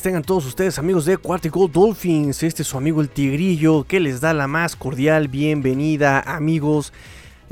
tengan todos ustedes amigos de Cuartico Dolphins. Este es su amigo el Tigrillo que les da la más cordial bienvenida amigos.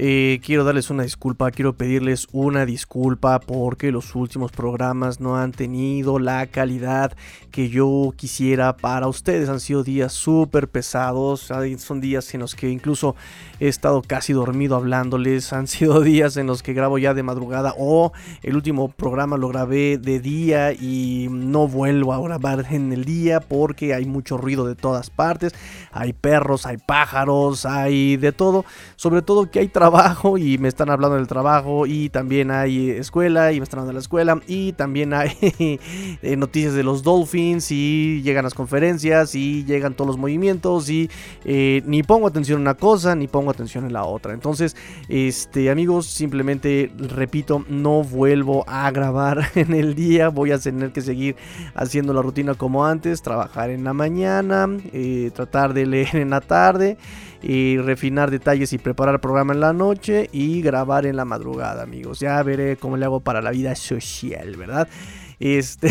Eh, quiero darles una disculpa, quiero pedirles una disculpa porque los últimos programas no han tenido la calidad que yo quisiera para ustedes. Han sido días súper pesados, son días en los que incluso he estado casi dormido hablándoles, han sido días en los que grabo ya de madrugada o el último programa lo grabé de día y no vuelvo a grabar en el día porque hay mucho ruido de todas partes, hay perros, hay pájaros, hay de todo, sobre todo que hay trabajo y me están hablando del trabajo y también hay escuela y me están hablando de la escuela y también hay eh, noticias de los Dolphins y llegan las conferencias y llegan todos los movimientos y eh, ni pongo atención en una cosa ni pongo atención en la otra. Entonces, este amigos, simplemente repito, no vuelvo a grabar en el día, voy a tener que seguir haciendo la rutina como antes, trabajar en la mañana, eh, tratar de leer en la tarde y refinar detalles y preparar el programa en la noche y grabar en la madrugada, amigos. Ya veré cómo le hago para la vida social, ¿verdad? Este,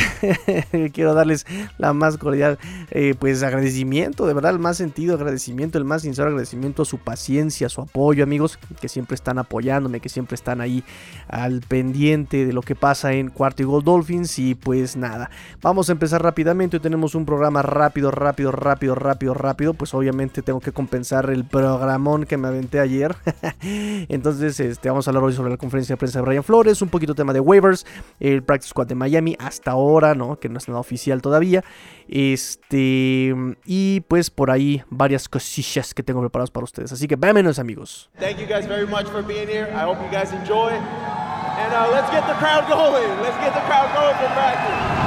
quiero darles la más cordial, eh, pues agradecimiento, de verdad, el más sentido agradecimiento, el más sincero agradecimiento a su paciencia, a su apoyo, amigos, que siempre están apoyándome, que siempre están ahí al pendiente de lo que pasa en Cuarto y Gold Dolphins. Y pues nada, vamos a empezar rápidamente. Hoy tenemos un programa rápido, rápido, rápido, rápido, rápido. Pues obviamente tengo que compensar el programón que me aventé ayer. Entonces, este, vamos a hablar hoy sobre la conferencia de prensa de Brian Flores, un poquito tema de waivers, el Practice Squad de Miami hasta ahora, ¿no? Que no es nada oficial todavía. Este, y pues por ahí varias cosillas que tengo preparadas para ustedes. Así que vámonos, amigos. Thank you guys very much for being here. I hope you guys enjoy. And uh, let's get the crowd going. Let's get the crowd going for practice.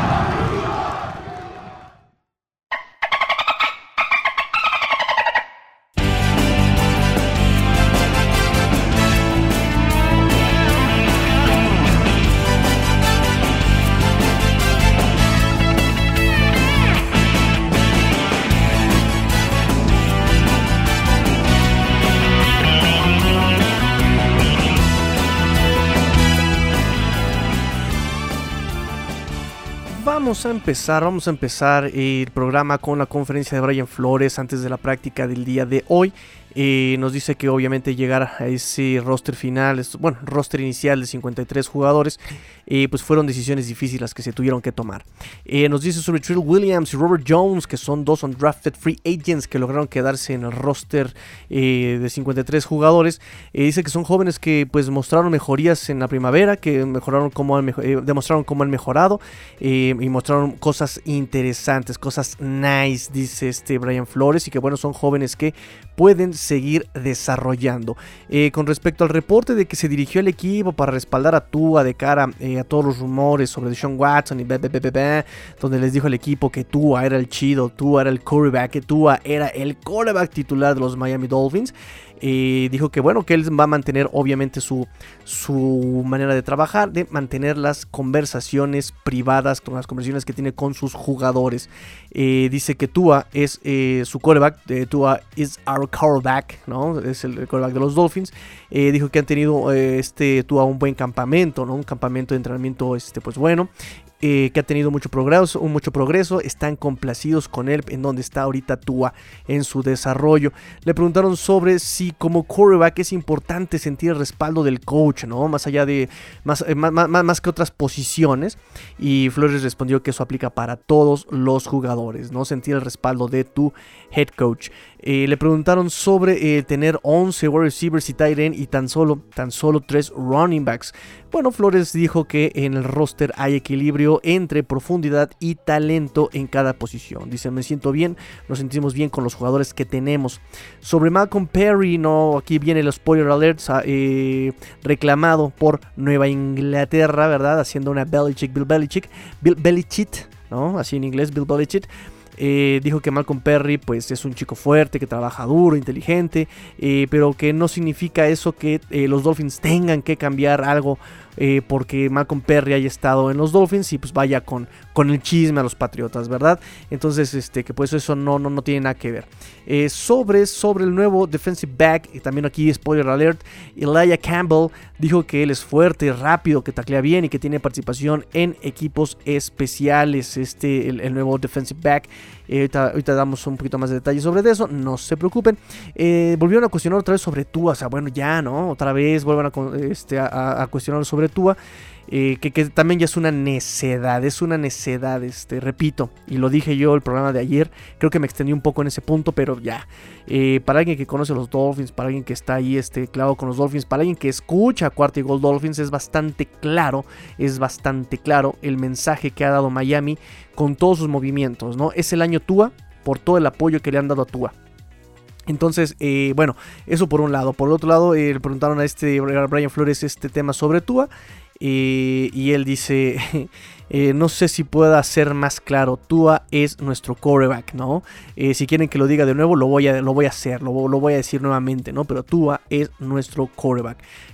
Vamos a empezar, vamos a empezar el programa con la conferencia de Brian Flores antes de la práctica del día de hoy. Eh, nos dice que obviamente llegar a ese roster final, bueno, roster inicial de 53 jugadores, eh, pues fueron decisiones difíciles que se tuvieron que tomar. Eh, nos dice sobre Trill Williams y Robert Jones, que son dos undrafted free agents que lograron quedarse en el roster de 53 jugadores. dice que son jóvenes que pues mostraron mejorías en la primavera, que mejoraron como demostraron cómo han mejorado y mostraron cosas interesantes, cosas nice, dice este Brian Flores, y que bueno, son jóvenes que pueden seguir desarrollando. Eh, con respecto al reporte de que se dirigió el equipo para respaldar a Tua de cara eh, a todos los rumores sobre Sean Watson y donde les dijo el equipo que Tua era el chido, Tua era el quarterback, que Tua era el quarterback titular de los Miami Dolphins. Eh, dijo que bueno, que él va a mantener obviamente su, su manera de trabajar, de mantener las conversaciones privadas, con las conversaciones que tiene con sus jugadores. Eh, dice que Tua es eh, su quarterback, Tua is our quarterback, ¿no? Es el quarterback de los Dolphins. Dijo que han tenido este Tua un buen campamento, ¿no? Un campamento de entrenamiento este, pues bueno. Eh, que ha tenido mucho progreso, mucho progreso, están complacidos con él en donde está ahorita Tua en su desarrollo. Le preguntaron sobre si como quarterback es importante sentir el respaldo del coach, ¿no? Más allá de, más, eh, más, más, que otras posiciones. Y Flores respondió que eso aplica para todos los jugadores, ¿no? Sentir el respaldo de tu head coach. Eh, le preguntaron sobre tener 11 wide receivers y tight end y tan solo, tan solo 3 running backs. Bueno, Flores dijo que en el roster hay equilibrio entre profundidad y talento en cada posición. Dice, me siento bien, nos sentimos bien con los jugadores que tenemos. Sobre Malcolm Perry, no, aquí viene el spoiler alert, eh, reclamado por Nueva Inglaterra, ¿verdad? Haciendo una Belichick, Bill Belichick, Bill Belichick, ¿no? Así en inglés, Bill Belichick. Eh, dijo que Malcolm Perry pues es un chico fuerte, que trabaja duro, inteligente, eh, pero que no significa eso que los Dolphins tengan que cambiar algo eh, porque Malcolm Perry haya estado en los Dolphins y pues vaya con, con el chisme a los Patriotas, ¿verdad? Entonces, este, que pues eso no, no, no tiene nada que ver. Eh, sobre, sobre el nuevo defensive back, y también aquí spoiler alert, Elijah Campbell dijo que él es fuerte, rápido, que taclea bien y que tiene participación en equipos especiales. Este, el, nuevo defensive back. Eh, ahorita, damos un poquito más de detalles sobre eso, no se preocupen. Eh, volvieron a cuestionar otra vez sobre Tua, o sea, bueno, ya, ¿no? Otra vez vuelvan a, este, cuestionar sobre Tua. Eh, que, también ya es una necedad, es una necedad, este, repito, y lo dije yo el programa de ayer, creo que me extendí un poco en ese punto, pero ya, eh, para alguien que conoce los Dolphins, para alguien que está ahí este, con los Dolphins, para alguien que escucha Cuarta y Gol Dolphins, es bastante claro, es bastante claro el mensaje que ha dado Miami con todos sus movimientos, ¿no? Es el año Tua por todo el apoyo que le han dado a Tua. Entonces, eh, bueno, eso por un lado. Por el otro lado, le preguntaron a este Brian Flores este tema sobre Tua y él dice, eh, no sé si pueda ser más claro, Tua es nuestro quarterback, ¿no? Eh, si quieren que lo diga de nuevo, lo voy a, lo voy a hacer, lo, voy a decir nuevamente, ¿no? Pero Tua es nuestro.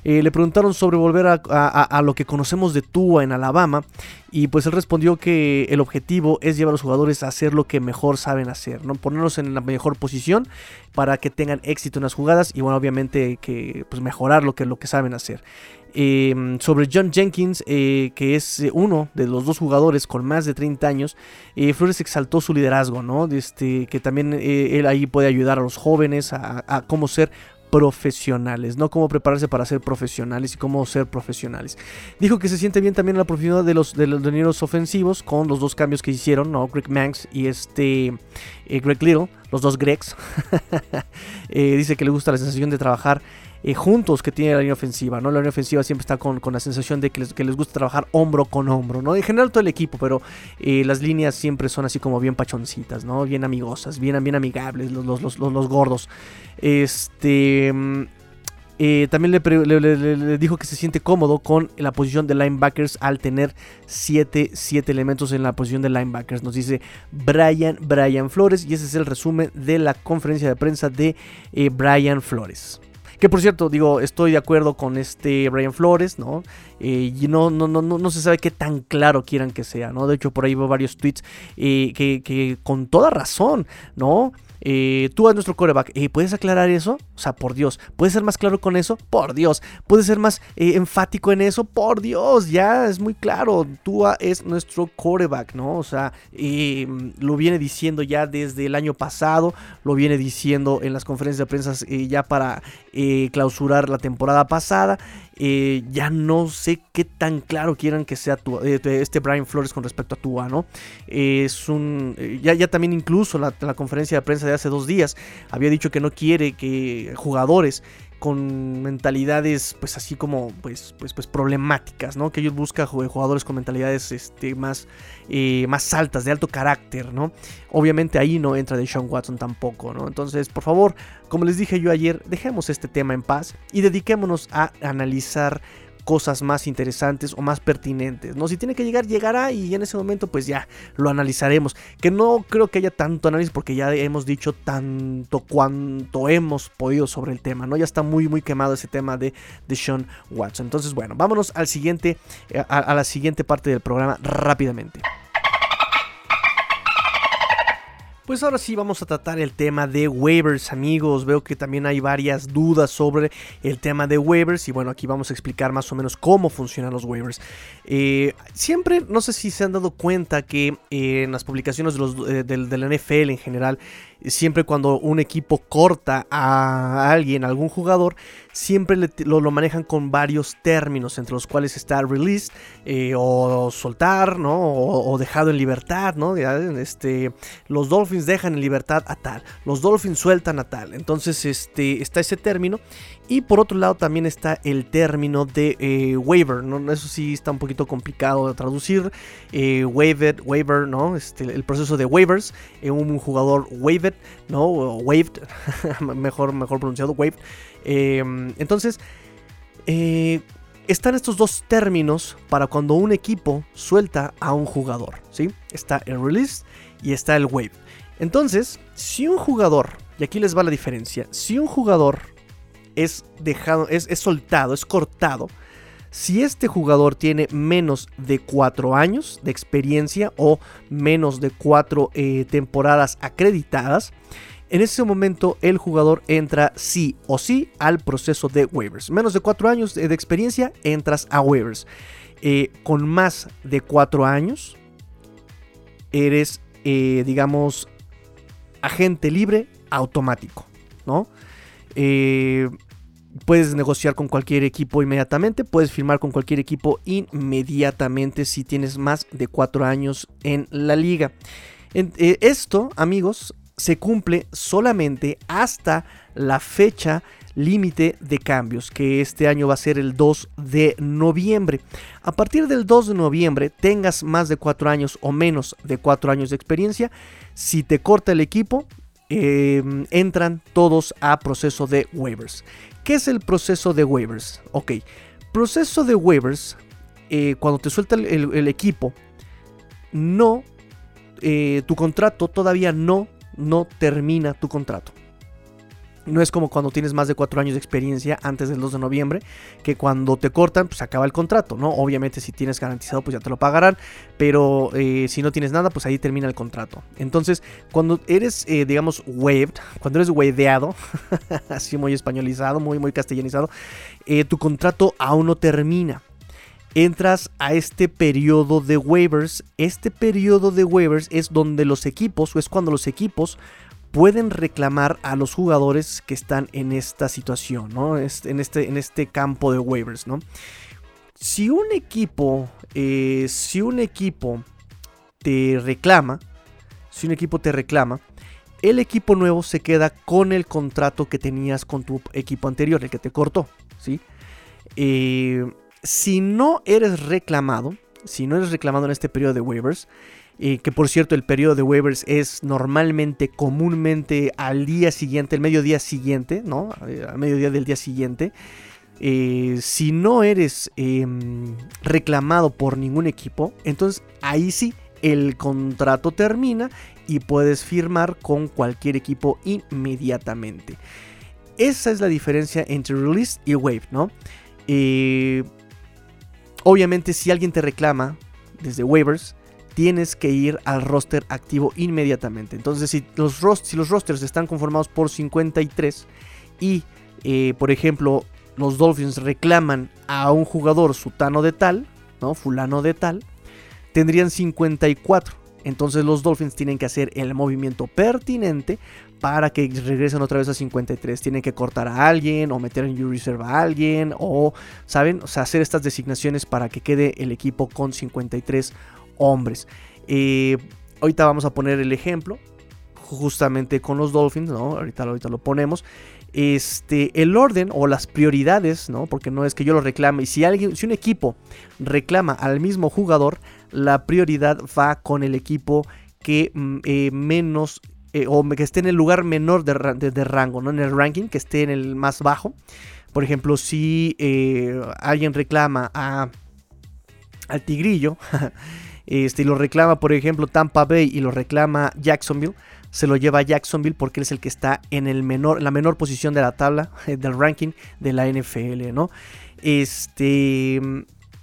Eh, le preguntaron sobre volver a, lo que conocemos de Tua en Alabama y pues él respondió que el objetivo es llevar a los jugadores a hacer lo que mejor saben hacer, ¿no? Ponerlos en la mejor posición para que tengan éxito en las jugadas y bueno, obviamente que pues mejorar lo que, lo que saben hacer. Em, sobre John Jenkins, eh, que es eh, uno de los dos jugadores con más de 30 años, eh, Flores exaltó su liderazgo, ¿no? Este, que también él ahí puede ayudar a los jóvenes a, cómo ser profesionales, no cómo prepararse para ser profesionales y cómo ser profesionales. Dijo que se siente bien también la profundidad de los de los ofensivos con los dos cambios que hicieron, ¿no? Greg Manx y este Greg Little, los dos Gregs. dice que le gusta la sensación de trabajar eh, juntos que tiene la línea ofensiva, ¿no? La línea ofensiva siempre está con, la sensación de que les, que les, gusta trabajar hombro con hombro, ¿no? En general todo el equipo, pero eh, las líneas siempre son así como bien pachoncitas, ¿no? Bien amigosas, bien, bien amigables, los, los, los, gordos. Este... Mm, eh, también le, dijo que se siente cómodo con la posición de linebackers al tener 7 elementos en la posición de linebackers. Nos dice Brian, Brian Flores y ese es el resumen de la conferencia de prensa de Brian Flores. Que por cierto, digo, estoy de acuerdo con este Brian Flores, ¿no? Eh, y no, no, no, no, se sabe qué tan claro quieran que sea, ¿no? De hecho, por ahí veo varios tweets eh, que con toda razón, ¿no? Eh, tú a nuestro coreback, eh, ¿puedes aclarar eso? O sea, por Dios, ¿puedes ser más claro con eso? Por Dios, ¿puedes ser más eh, enfático en eso? Por Dios, ya es muy claro, Tua es nuestro coreback, ¿no? O sea, lo viene diciendo ya desde el año pasado, lo viene diciendo en las conferencias de prensa ya para clausurar la temporada pasada. Eh, ya no sé qué tan claro quieran que sea eh, este Brian Flores con respecto a Tua, ¿no? es un. Eh, ya, ya también incluso la, la conferencia de prensa de hace dos días había dicho que no quiere que jugadores con mentalidades pues así como pues pues pues problemáticas no que ellos buscan jugadores con mentalidades este más eh, más altas de alto carácter no obviamente ahí no entra de Sean Watson tampoco no entonces por favor como les dije yo ayer dejemos este tema en paz y dediquémonos a analizar cosas más interesantes o más pertinentes, ¿no? Si tiene que llegar, llegará y en ese momento pues ya lo analizaremos. Que no creo que haya tanto análisis porque ya hemos dicho tanto cuanto hemos podido sobre el tema, ¿no? Ya está muy muy quemado ese tema de, de Sean Watson. Entonces bueno, vámonos al siguiente, eh, a la siguiente parte del programa rápidamente. Pues ahora sí vamos a tratar el tema de waivers amigos. Veo que también hay varias dudas sobre el tema de waivers y bueno aquí vamos a explicar más o menos cómo funcionan los waivers. Eh, siempre, no sé si se han dado cuenta que eh, en las publicaciones de, los, eh, del, NFL en general siempre cuando un equipo corta a alguien, a algún jugador, siempre lo, manejan con varios términos, entre los cuales está release eh, o soltar, ¿no? O, dejado en libertad, ¿no? Este, los Dolphins dejan en libertad a tal, los Dolphins sueltan a tal. Entonces, este, está ese término y por otro lado también está el término de eh, waiver, ¿no? Eso sí está un poquito complicado de traducir. Eh, waiver, waiver, ¿no? Este, el proceso de waivers. Eh, un jugador ¿no? Waived, mejor, mejor pronunciado, waived. Em, entonces, eh, están estos dos términos para cuando un equipo suelta a un jugador, ¿sí? Está el release y está el wave. Entonces, si un jugador, y aquí les va la diferencia, si un jugador es dejado, es, soltado, es cortado, Si este jugador tiene menos de 4 años de experiencia o menos de 4 eh, temporadas acreditadas, en ese momento el jugador entra sí o sí al proceso de waivers. Menos de 4 años de experiencia, entras a waivers. Eh, con más de 4 años, eres, eh, digamos, agente libre automático, ¿no? Puedes negociar con cualquier equipo inmediatamente, puedes firmar con cualquier equipo inmediatamente si tienes más de 4 años en la liga. esto, amigos, se cumple solamente hasta la fecha límite de cambios, que este año va a ser el 2 de noviembre. A partir del 2 de noviembre, tengas más de 4 años o menos de 4 años de experiencia, si te corta el equipo, em, entran todos a proceso de waivers. ¿Qué es el proceso de waivers? Ok, proceso de waivers, eh, cuando te suelta el, equipo, no, eh, tu contrato todavía no no termina tu contrato. No es como cuando tienes más de 4 años de experiencia antes del 2 de noviembre, que cuando te cortan, pues acaba el contrato, ¿no? Obviamente si tienes garantizado, pues ya te lo pagarán, pero eh, si no tienes nada, pues ahí termina el contrato. Entonces, cuando eres, eh, digamos, waived, cuando eres waveado, así muy españolizado, muy, muy castellanizado, eh, tu contrato aún no termina entras a este periodo de waivers. Este periodo de waivers es donde los equipos, o es cuando los equipos pueden reclamar a los jugadores que están en esta situación, ¿no? En este, en este campo de waivers, ¿no? Si un equipo, eh, si un equipo te reclama, si un equipo te reclama, el equipo nuevo se queda con el contrato que tenías con tu equipo anterior, el que te cortó, ¿sí? Eh, si no eres reclamado, si no eres reclamado en este periodo de waivers, eh, que por cierto el periodo de waivers es normalmente, comúnmente al día siguiente, el mediodía siguiente, ¿no? Eh, al mediodía del día siguiente. Eh, si no eres em, reclamado por ningún equipo, entonces ahí sí el contrato termina y puedes firmar con cualquier equipo inmediatamente. Esa es la diferencia entre release y wave, ¿no? Obviamente si alguien te reclama desde waivers, tienes que ir al roster activo inmediatamente. Entonces si los, rosters están conformados por 53 y eh, por ejemplo los Dolphins reclaman a un jugador sutano de tal, ¿no? Fulano de tal, tendrían 54. Entonces los Dolphins tienen que hacer el movimiento pertinente para que regresen otra vez a 53. Tienen que cortar a alguien o meter en U-Reserve a alguien o, ¿saben? O sea, hacer estas designaciones para que quede el equipo con 53 hombres. Eh, ahorita vamos a poner el ejemplo justamente con los Dolphins, ¿no? Ahorita, ahorita lo ponemos. Este, el orden o las prioridades, ¿no? Porque no es que yo lo reclame. Y si alguien, si un equipo reclama al mismo jugador, la prioridad va con el equipo que mm, eh, menos eh, o que esté en el lugar menor de, rango, ¿no? En el ranking, que esté en el más bajo. Por ejemplo, si alguien reclama a, al Tigrillo, este, y lo reclama, por ejemplo, Tampa Bay y lo reclama Jacksonville, se lo lleva a Jacksonville porque él es el que está en el menor, la menor posición de la tabla del ranking de la NFL, ¿no? Este,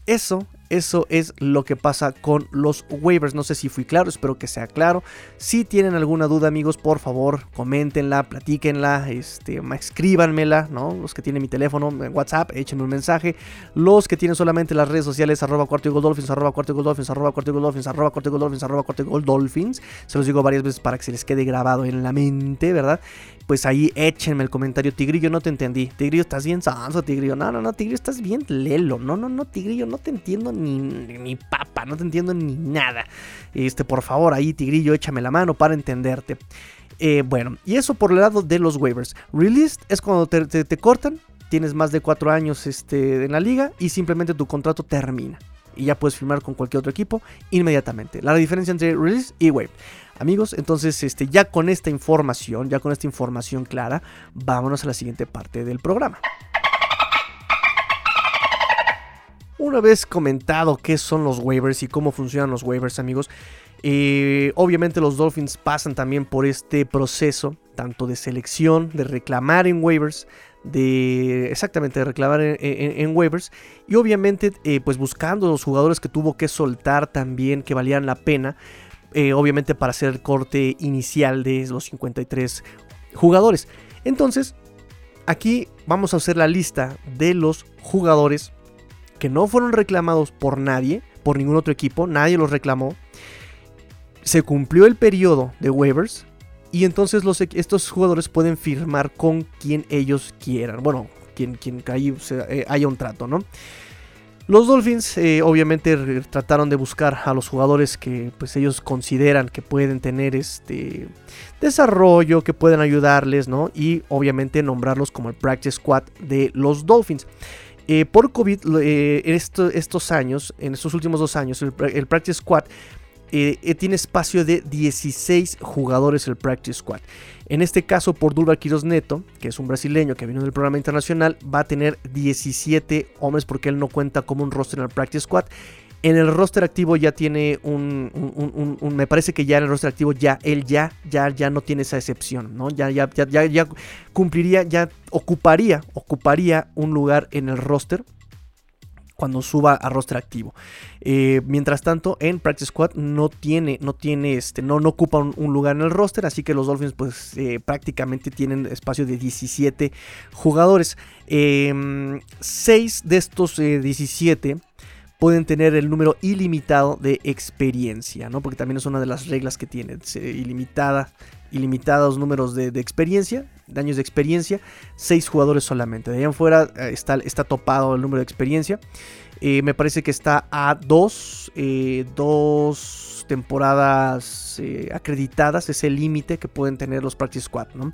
eso eso es lo que pasa con los waivers. No sé si fui claro, espero que sea claro. Si tienen alguna duda, amigos, por favor, coméntenla, platíquenla, este, escríbanmela, ¿no? Los que tienen mi teléfono WhatsApp, échenme un mensaje. Los que tienen solamente las redes sociales, arroba cuarto y dolphins, arroba cuarto y dolphins, arroba cuarto dolphins, arroba cuarto dolphins, arroba cuarto dolphins. Se los digo varias veces para que se les quede grabado en la mente, ¿verdad? Pues ahí échenme el comentario. Tigrillo, no te entendí. Tigrillo, estás bien sanso, Tigrillo. No, no, no, Tigrillo, estás bien lelo. No, no, no, Tigrillo, no te entiendo ni, ni, papa, no te entiendo ni nada. Este, por favor, ahí, Tigrillo, échame la mano para entenderte. Eh, bueno, y eso por el lado de los waivers. Released es cuando te, cortan, tienes más de cuatro años este, en la liga y simplemente tu contrato termina. Y ya puedes firmar con cualquier otro equipo inmediatamente. La diferencia entre release y wave. Amigos, entonces este, ya con esta información, ya con esta información clara, vámonos a la siguiente parte del programa. Una vez comentado qué son los waivers y cómo funcionan los waivers, amigos, eh, obviamente los Dolphins pasan también por este proceso, tanto de selección, de reclamar en waivers, de exactamente de reclamar en, waivers y obviamente eh, pues buscando los jugadores que tuvo que soltar también que valían la pena eh, obviamente para hacer el corte inicial de los 53 jugadores entonces aquí vamos a hacer la lista de los jugadores que no fueron reclamados por nadie por ningún otro equipo nadie los reclamó se cumplió el periodo de waivers y entonces estos jugadores pueden firmar con quien ellos quieran. Bueno, quien, quien eh, haya un trato, ¿no? Los Dolphins eh, obviamente trataron de buscar a los jugadores que pues ellos consideran que pueden tener este desarrollo, que pueden ayudarles, ¿no? Y obviamente nombrarlos como el practice squad de los Dolphins. Eh, por COVID, en estos años, en estos últimos dos años, el practice squad eh, eh, tiene espacio de 16 jugadores el Practice Squad. En este caso, por Durval Quiroz Neto, que es un brasileño que vino del programa internacional, va a tener 17 hombres porque él no cuenta como un roster en el Practice Squad. En el roster activo ya tiene un, me parece que ya en el roster activo ya él ya ya ya no tiene esa excepción, ¿no? Ya ya ya ya, ya cumpliría, ya ocuparía ocuparía un lugar en el roster cuando suba a roster activo. Eh, mientras tanto, en Practice Squad no tiene, no tiene, este, no, no ocupa un, lugar en el roster, así que los Dolphins, pues, eh, prácticamente tienen espacio de 17 jugadores. 6 em, de estos 17 eh, pueden tener el número ilimitado de experiencia, ¿no? Porque también es una de las reglas que tiene, ilimitada, ilimitados números de, experiencia, de años de experiencia, 6 jugadores solamente. De ahí en fuera eh, está, está topado el número de experiencia. Eh, me parece que está a dos, eh, dos temporadas acreditadas, es el límite que pueden tener los Practice Squad, ¿no?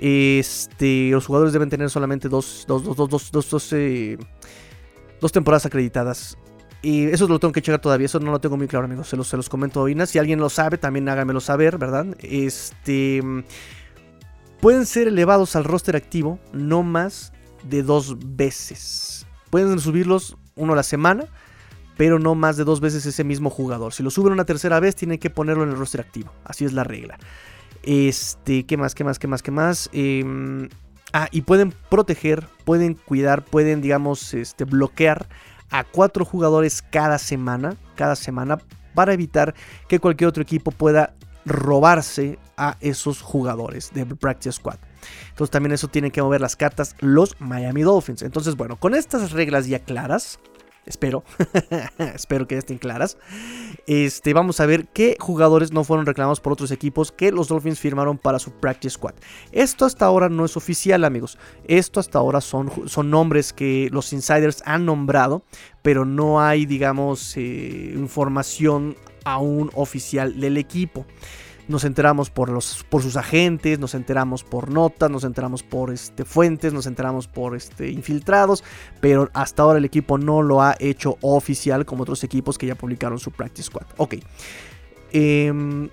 Este, los jugadores deben tener solamente dos, dos, dos, dos, temporadas acreditadas. Y eso lo tengo que checar todavía, eso no lo tengo muy claro, amigos. Se los, se los comento hoy. Si alguien lo sabe, también háganmelo saber, ¿verdad? Este. Pueden ser elevados al roster activo no más de dos veces. Pueden subirlos uno a la semana, pero no más de dos veces ese mismo jugador. Si lo suben una tercera vez, tienen que ponerlo en el roster activo. Así es la regla. Este, ¿qué más? ¿Qué más? ¿Qué más? ¿Qué más? Em, ah, y pueden proteger, pueden cuidar, pueden, digamos, este, bloquear a cuatro jugadores cada semana, cada semana, para evitar que cualquier otro equipo pueda robarse a esos jugadores de Practice Squad. Entonces también eso tienen que mover las cartas los Miami Dolphins. Entonces bueno, con estas reglas ya claras, Espero. Espero que estén claras. Este, vamos a ver qué jugadores no fueron reclamados por otros equipos que los Dolphins firmaron para su practice squad. Esto hasta ahora no es oficial, amigos. Esto hasta ahora son, son nombres que los insiders han nombrado, pero no hay, digamos, eh, información aún oficial del equipo nos enteramos por, los, por sus agentes, nos enteramos por notas, nos enteramos por este, fuentes, nos enteramos por este, infiltrados, pero hasta ahora el equipo no lo ha hecho oficial como otros equipos que ya publicaron su Practice Squad. Ok. Em,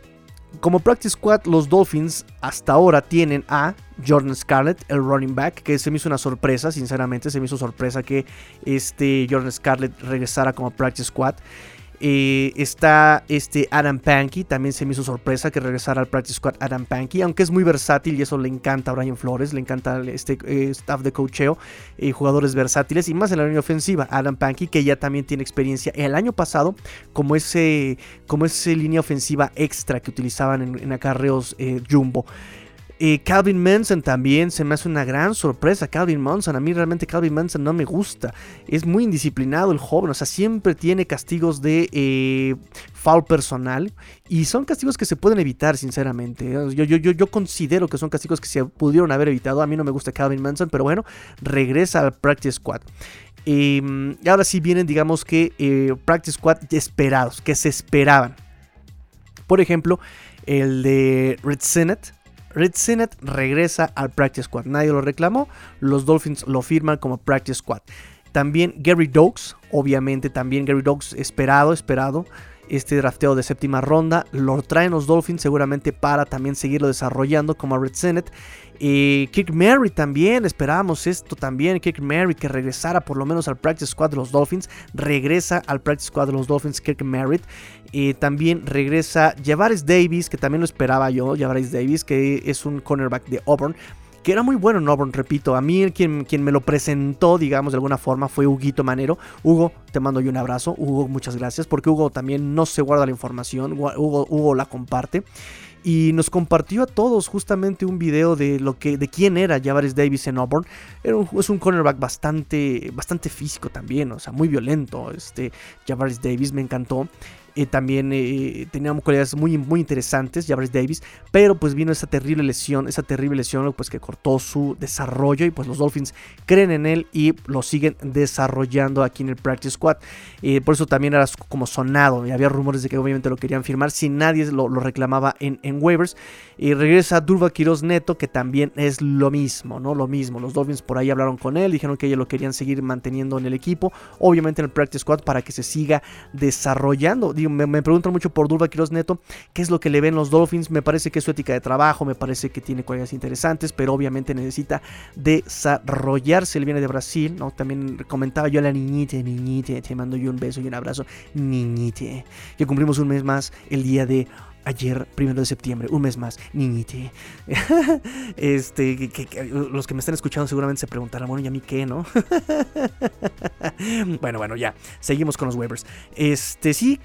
como Practice Squad, los Dolphins hasta ahora tienen a Jordan Scarlett, el running back, que se me hizo una sorpresa, sinceramente, se me hizo sorpresa que este Jordan Scarlett regresara como Practice Squad. Eh, está este Adam Pankey, también se me hizo sorpresa que regresara al Practice Squad Adam Pankey, aunque es muy versátil y eso le encanta a Brian Flores, le encanta este eh, staff de coacheo, eh, jugadores versátiles y más en la línea ofensiva. Adam Pankey, que ya también tiene experiencia el año pasado como ese, como ese línea ofensiva extra que utilizaban en, en acarreos Jumbo. Calvin Manson también se me hace una gran sorpresa. Calvin Manson, a mí realmente Calvin Manson no me gusta. Es muy indisciplinado el joven, o sea, siempre tiene castigos de eh, foul personal. Y son castigos que se pueden evitar, sinceramente. Yo, yo, yo, yo considero que son castigos que se pudieron haber evitado. A mí no me gusta Calvin Manson, pero bueno, regresa al Practice Squad. Em, y ahora sí vienen, digamos que eh, Practice Squad esperados, que se esperaban. Por ejemplo, el de Red Senate Red Senate regresa al Practice Squad. Nadie lo reclamó. Los Dolphins lo firman como Practice Squad. También Gary Dokes, obviamente también Gary Dokes esperado, esperado. Este drafteo de séptima ronda lo traen los Dolphins seguramente para también seguirlo desarrollando como Red Senate. Kirk Mary también, esperábamos esto también. Kirk Mary que regresara por lo menos al Practice Squad de los Dolphins. Regresa al Practice Squad de los Dolphins Kirk Merritt. También regresa Javaris Davis, que también lo esperaba yo. Javaris Davis, que es un cornerback de Auburn. que era muy bueno en Auburn, repito. A mí quien, quien me lo presentó, digamos, de alguna forma fue Huguito Manero. Hugo, te mando yo un abrazo. Hugo, muchas gracias, porque Hugo también no se guarda la información, Hugo, Hugo la comparte y nos compartió a todos justamente un video de lo que de quién era Javaris Davis en Auburn. Era un, es un cornerback bastante bastante físico también, o sea, muy violento. Este Javaris Davis me encantó. Eh, también eh, tenía cualidades muy, muy interesantes, Jabris Davis, pero pues vino esa terrible lesión, esa terrible lesión pues que cortó su desarrollo y pues los Dolphins creen en él y lo siguen desarrollando aquí en el Practice Squad. Eh, por eso también era como sonado y había rumores de que obviamente lo querían firmar si nadie lo, reclamaba en, en, waivers. Y regresa Durva Quiroz Neto que también es lo mismo, ¿no? Lo mismo. Los Dolphins por ahí hablaron con él, dijeron que ellos lo querían seguir manteniendo en el equipo, obviamente en el Practice Squad para que se siga desarrollando me, preguntan mucho por Durva Quiroz Neto, qué es lo que le ven los Dolphins. Me parece que es su ética de trabajo, me parece que tiene cualidades interesantes, pero obviamente necesita desarrollarse. Él viene de Brasil, ¿no? También comentaba yo a la niñite, niñite, te mando yo un beso y un abrazo, niñite. Que cumplimos un mes más el día de ayer, primero de septiembre, un mes más, niñite. este, que, los que me están escuchando seguramente se preguntarán, bueno, ¿y a mí qué, no? bueno, bueno, ya, seguimos con los waivers. Este, sí,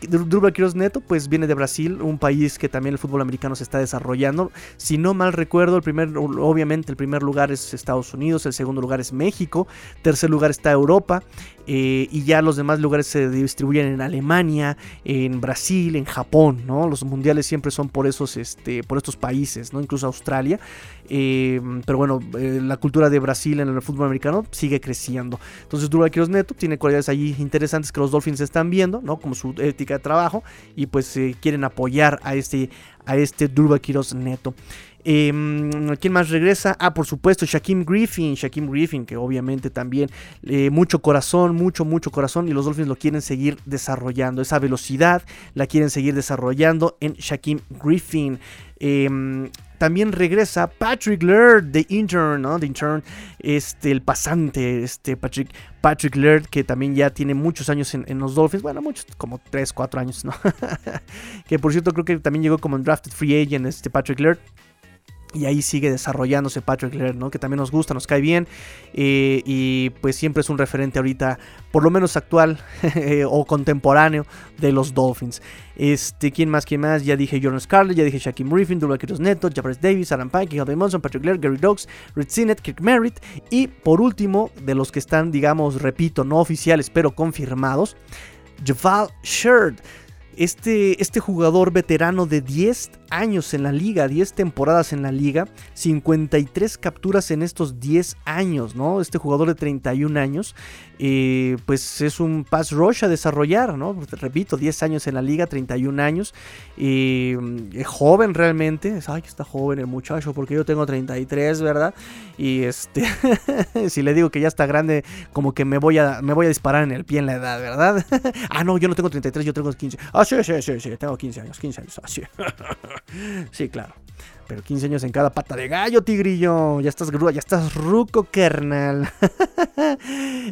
Quiroz Neto, pues viene de Brasil, un país que también el fútbol americano se está desarrollando. Si no mal recuerdo, el primer, obviamente, el primer lugar es Estados Unidos, el segundo lugar es México, tercer lugar está Europa. Eh, y ya los demás lugares se distribuyen en Alemania, en Brasil, en Japón, ¿no? Los mundiales siempre son por esos, este, por estos países, ¿no? Incluso Australia. Eh, pero bueno, eh, la cultura de Brasil en el fútbol americano sigue creciendo. Entonces, Durval Quiroz Neto tiene cualidades allí interesantes que los Dolphins están viendo, ¿no? Como su ética de trabajo y pues quieren apoyar a este, a este Durval Quiroz Neto. Em, ¿Quién más regresa? Ah, por supuesto, Shaquem Griffin. Shaquem Griffin, que obviamente también eh, mucho corazón, mucho, mucho corazón. Y los Dolphins lo quieren seguir desarrollando. Esa velocidad la quieren seguir desarrollando en Shaquem Griffin. Em, también regresa Patrick Laird de Intern, ¿no? De Intern, este, el pasante, este Patrick, Patrick Laird, que también ya tiene muchos años en, en los Dolphins, bueno, muchos, como 3, 4 años, ¿no? que por cierto creo que también llegó como en Drafted Free Agent, este Patrick Laird. Y ahí sigue desarrollándose Patrick Laird, ¿no? Que también nos gusta, nos cae bien. Eh, y pues siempre es un referente ahorita, por lo menos actual o contemporáneo, de los Dolphins. Este, ¿quién más? ¿Quién más? Ya dije Jordan Scarlett, ya dije Shaquem Griffin, Dulakitos Neto, Jabez Davis, Alan Pike, Calvin Monson, Patrick Laird, Gary Dogs, Red Sinnett, Kirk Merritt. Y por último, de los que están, digamos, repito, no oficiales, pero confirmados, Javal Sherd. Este, este, jugador veterano de 10 años en la liga, 10 temporadas en la liga, 53 capturas en estos 10 años, ¿no? Este jugador de 31 años, eh, pues es un pass rush a desarrollar, ¿no? Repito, 10 años en la liga, 31 años, eh, joven realmente, ay, está joven el muchacho, porque yo tengo 33, ¿verdad? Y este, si le digo que ya está grande, como que me voy a, me voy a disparar en el pie en la edad, ¿verdad? ah, no, yo no tengo 33, yo tengo 15. Ah, sí, sí, sí, sí, tengo 15 años, 15 años, así. sí, claro. Pero 15 años en cada pata de gallo, tigrillo. Ya estás grúa, ya estás ruco, carnal.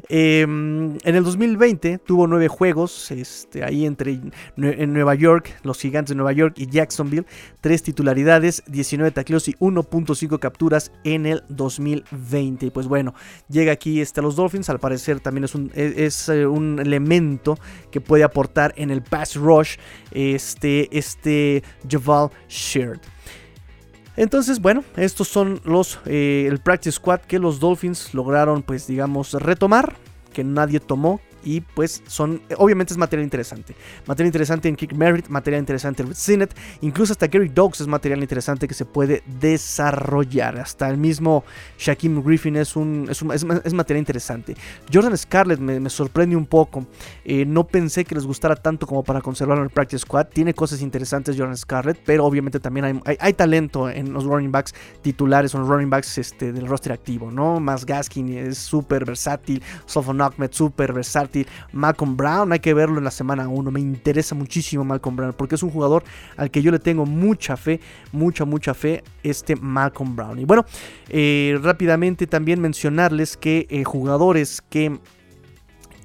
Em, en el 2020 tuvo nueve juegos. Este, ahí entre en Nueva York, los gigantes de Nueva York y Jacksonville. Tres titularidades, 19 tacleos y 1.5 capturas en el 2020. Y pues bueno, llega aquí este, los Dolphins. Al parecer también es un, es, eh, un elemento que puede aportar en el pass rush. Este, este Javal Sheard. Entonces, bueno, estos son los eh, el practice squad que los Dolphins lograron, pues digamos, retomar, que nadie tomó, y pues son, obviamente es material interesante. Material interesante en Kick Merit, material interesante en Sinet, incluso hasta Gary Dogs es material interesante que se puede desarrollar. Hasta el mismo Shaquem Griffin es, un, es, material interesante. Jordan Scarlett me, sorprende un poco. Eh, no pensé que les gustara tanto como para conservarlo en el Practice Squad. Tiene cosas interesantes Jordan Scarlett, pero obviamente también hay, talento en los running backs titulares, o los running backs este, del roster activo, ¿no? Más Gaskin es súper versátil, Sofon Ahmed súper versátil. Malcolm Brown, hay que verlo en la semana 1. Me interesa muchísimo Malcolm Brown porque es un jugador al que yo le tengo mucha fe, mucha, mucha fe, este Malcolm Brown. Y bueno, eh, rápidamente también mencionarles que eh, jugadores que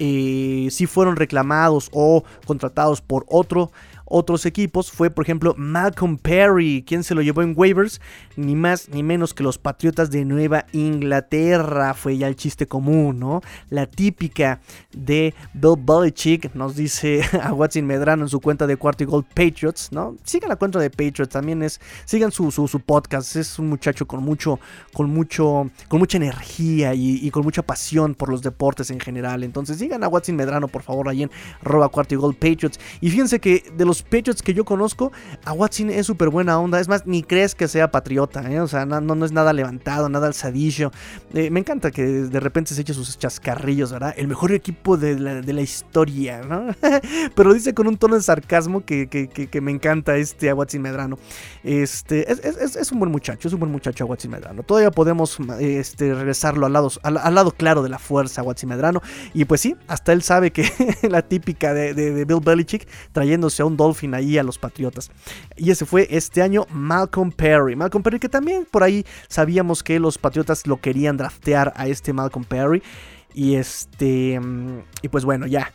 eh, si fueron reclamados o contratados por otro otros equipos fue, por ejemplo, Malcolm Perry, quien se lo llevó en waivers, ni más ni menos que los Patriotas de Nueva Inglaterra. Fue ya el chiste común, ¿no? La típica de Bill Belichick, nos dice a Watson Medrano en su cuenta de Cuarto y Gold Patriots, ¿no? Sigan la cuenta de Patriots, también es, sigan su, su, podcast, es un muchacho con mucho, con mucho, con mucha energía y, con mucha pasión por los deportes en general. Entonces sigan a Watson Medrano, por favor, ahí en roba Cuarto y Gold Patriots. Y fíjense que de los Patriots que yo conozco, a Watson es súper buena onda. Es más, ni crees que sea patriota, ¿eh? O sea, no, no, es nada levantado, nada alzadillo. Eh, me encanta que de repente se eche sus chascarrillos, ¿verdad? El mejor equipo de la, historia, ¿no? Pero dice con un tono de sarcasmo que, me encanta este Watson Medrano. Este, es, un buen muchacho, es un buen muchacho Watson Medrano. Todavía podemos este, regresarlo al lado, al, lado claro de la fuerza, Watson Medrano. Y pues sí, hasta él sabe que la típica de, de Bill Belichick trayéndose a un Dolphin ahí a los Patriotas. Y ese fue este año Malcolm Perry. Malcolm Perry que también por ahí sabíamos que los Patriotas lo querían draftear a este Malcolm Perry. Y este. Mm, y pues bueno, ya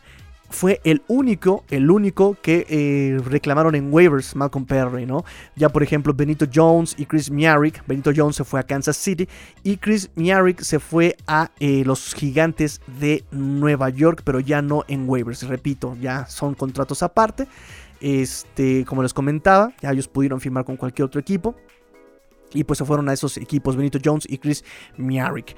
fue el único, el único que eh, reclamaron en waivers Malcolm Perry, ¿no? Ya por ejemplo Benito Jones y Chris Miarick, Benito Jones se fue a Kansas City y Chris Miarick se fue a eh, los Gigantes de Nueva York, pero ya no en waivers, repito, ya son contratos aparte. Este, como les comentaba, ya ellos pudieron firmar con cualquier otro equipo. Y pues se fueron a esos equipos Benito Jones y Chris Miarick.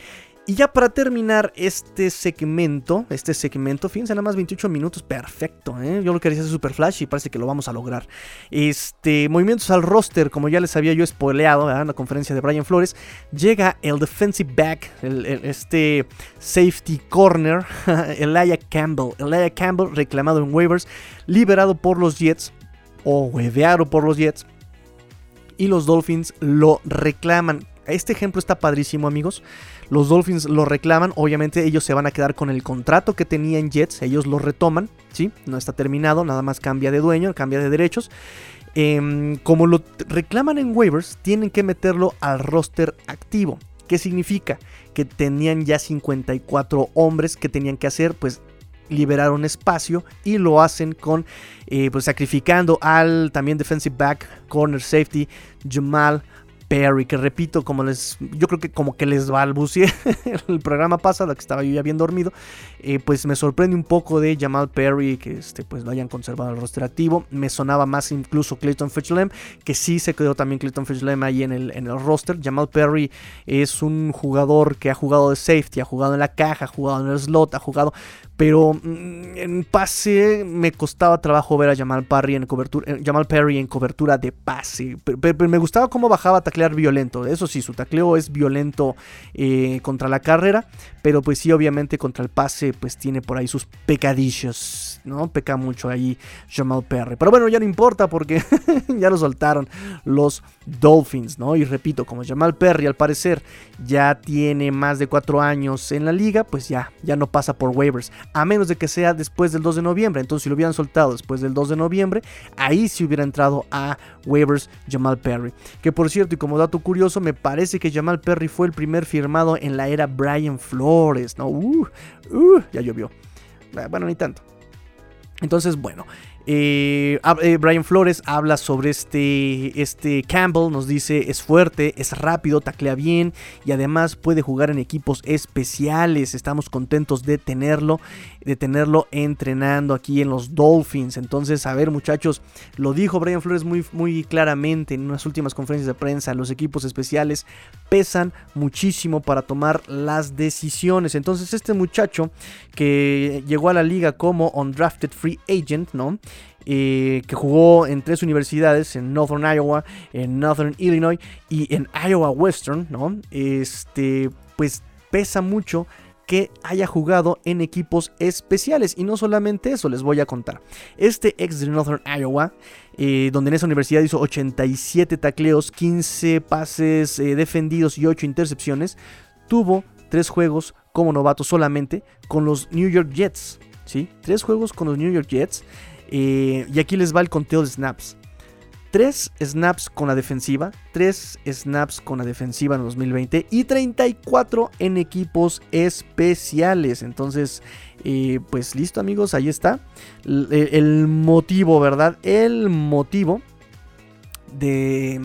Y ya para terminar este segmento, este segmento, fíjense nada más 28 minutos, perfecto, ¿eh? yo lo quería hacer super flash y parece que lo vamos a lograr. Este, movimientos al roster, como ya les había yo spoileado en la conferencia de Brian Flores, llega el defensive back, este safety corner, Elijah Campbell. Elijah Campbell reclamado en waivers, liberado por los Jets, o hueveado por los Jets, y los Dolphins lo reclaman. Este ejemplo está padrísimo amigos. Los Dolphins lo reclaman, obviamente ellos se van a quedar con el contrato que tenían Jets, ellos lo retoman, ¿sí? No está terminado, nada más cambia de dueño, cambia de derechos. Em, como lo reclaman en waivers, tienen que meterlo al roster activo. ¿Qué significa? Que tenían ya 54 hombres que tenían que hacer, pues liberar un espacio y lo hacen con eh, pues sacrificando al también defensive back corner safety Jamal Perry, que repito, como les, yo creo que como que les balbuceé el programa pasado, que estaba yo ya bien dormido, eh, pues me sorprende un poco de Jamal Perry, que este, pues lo hayan conservado el roster activo, me sonaba más incluso Clayton Fitchlem, que sí se quedó también Clayton Fitchlem ahí en el, en el roster, Jamal Perry es un jugador que ha jugado de safety, ha jugado en la caja, ha jugado en el slot, ha jugado pero mm, en pase me costaba trabajo ver a Jamal Perry en cobertura, eh, Jamal Perry en cobertura de pase. Pero, me gustaba cómo bajaba a taclear violento. Eso sí, su tacleo es violento eh, contra la carrera, pero pues sí, obviamente contra el pase, pues tiene por ahí sus pecadillos, ¿no? Peca mucho ahí Jamal Perry. Pero bueno, ya no importa porque ya lo soltaron los Dolphins, ¿no? Y repito, como Jamal Perry al parecer ya tiene más de cuatro años en la liga, pues ya, ya no pasa por waivers a menos de que sea después del 2 de noviembre. Entonces, si lo hubieran soltado después del 2 de noviembre, ahí sí hubiera entrado a waivers Jamal Perry. Que por cierto, y como dato curioso, me parece que Jamal Perry fue el primer firmado en la era Brian Flores, ¿no? Uh, uh, ya llovió. Ah, bueno, ni tanto. Entonces, bueno, eh, eh, Brian Flores habla sobre este, este Campbell, nos dice es fuerte, es rápido, taclea bien y además puede jugar en equipos especiales. Estamos contentos de tenerlo, de tenerlo entrenando aquí en los Dolphins. Entonces, a ver muchachos, lo dijo Brian Flores muy, muy claramente en unas últimas conferencias de prensa, los equipos especiales pesan muchísimo para tomar las decisiones. Entonces, este muchacho que llegó a la liga como undrafted free agent, ¿no? Eh, que jugó en tres universidades, en Northern Iowa, en Northern Illinois y en Iowa Western, ¿no? Este, pues pesa mucho que haya jugado en equipos especiales. Y no solamente eso, les voy a contar. Este ex de Northern Iowa, eh, donde en esa universidad hizo 87 tacleos, 15 pases eh, defendidos y 8 intercepciones, tuvo tres juegos como novato solamente con los New York Jets. ¿sí? Tres juegos con los New York Jets. Eh, y aquí les va el conteo de snaps. 3 snaps con la defensiva, 3 snaps con la defensiva en 2020 y 34 en equipos especiales. Entonces, eh, pues listo amigos, ahí está. el motivo, ¿verdad? El motivo de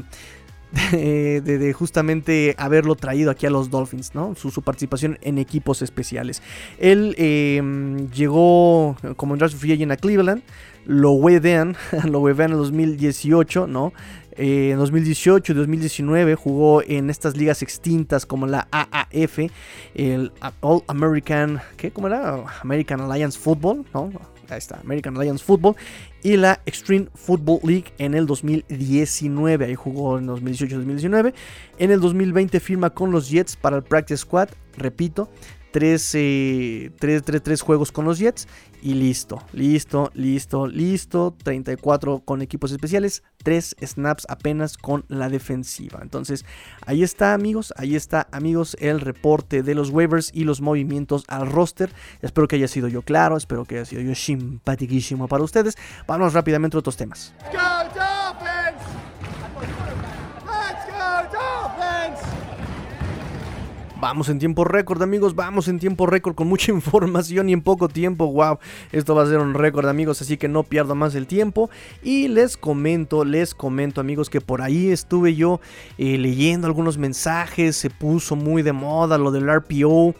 de, justamente haberlo traído aquí a los Dolphins, ¿no? Su, participación en equipos especiales. Él em, llegó como draft free agent a Cleveland, lo wedean, lo wedean en 2018, ¿no? Eh, en 2018 y 2019 jugó en estas ligas extintas como la AAF, el All American, ¿qué? ¿Cómo era? American Alliance Football, ¿no? Ahí está, American Alliance Football y la Extreme Football League en el 2019. Ahí jugó en 2018-2019. En el 2020 firma con los Jets para el Practice Squad. Repito, 3, juegos con los Jets y listo, listo, listo, listo. 34 con equipos especiales, 3 snaps apenas con la defensiva. Entonces, ahí está amigos, ahí está amigos el reporte de los waivers y los movimientos al roster. Espero que haya sido yo claro, espero que haya sido yo simpaticísimo para ustedes. Vamos rápidamente a otros temas. Vamos en tiempo récord, amigos. Vamos en tiempo récord con mucha información y en poco tiempo. Wow, esto va a ser un récord, amigos. Así que no pierdo más el tiempo. Y les comento, les comento, amigos, que por ahí estuve yo eh, leyendo algunos mensajes. Se puso muy de moda lo del RPO.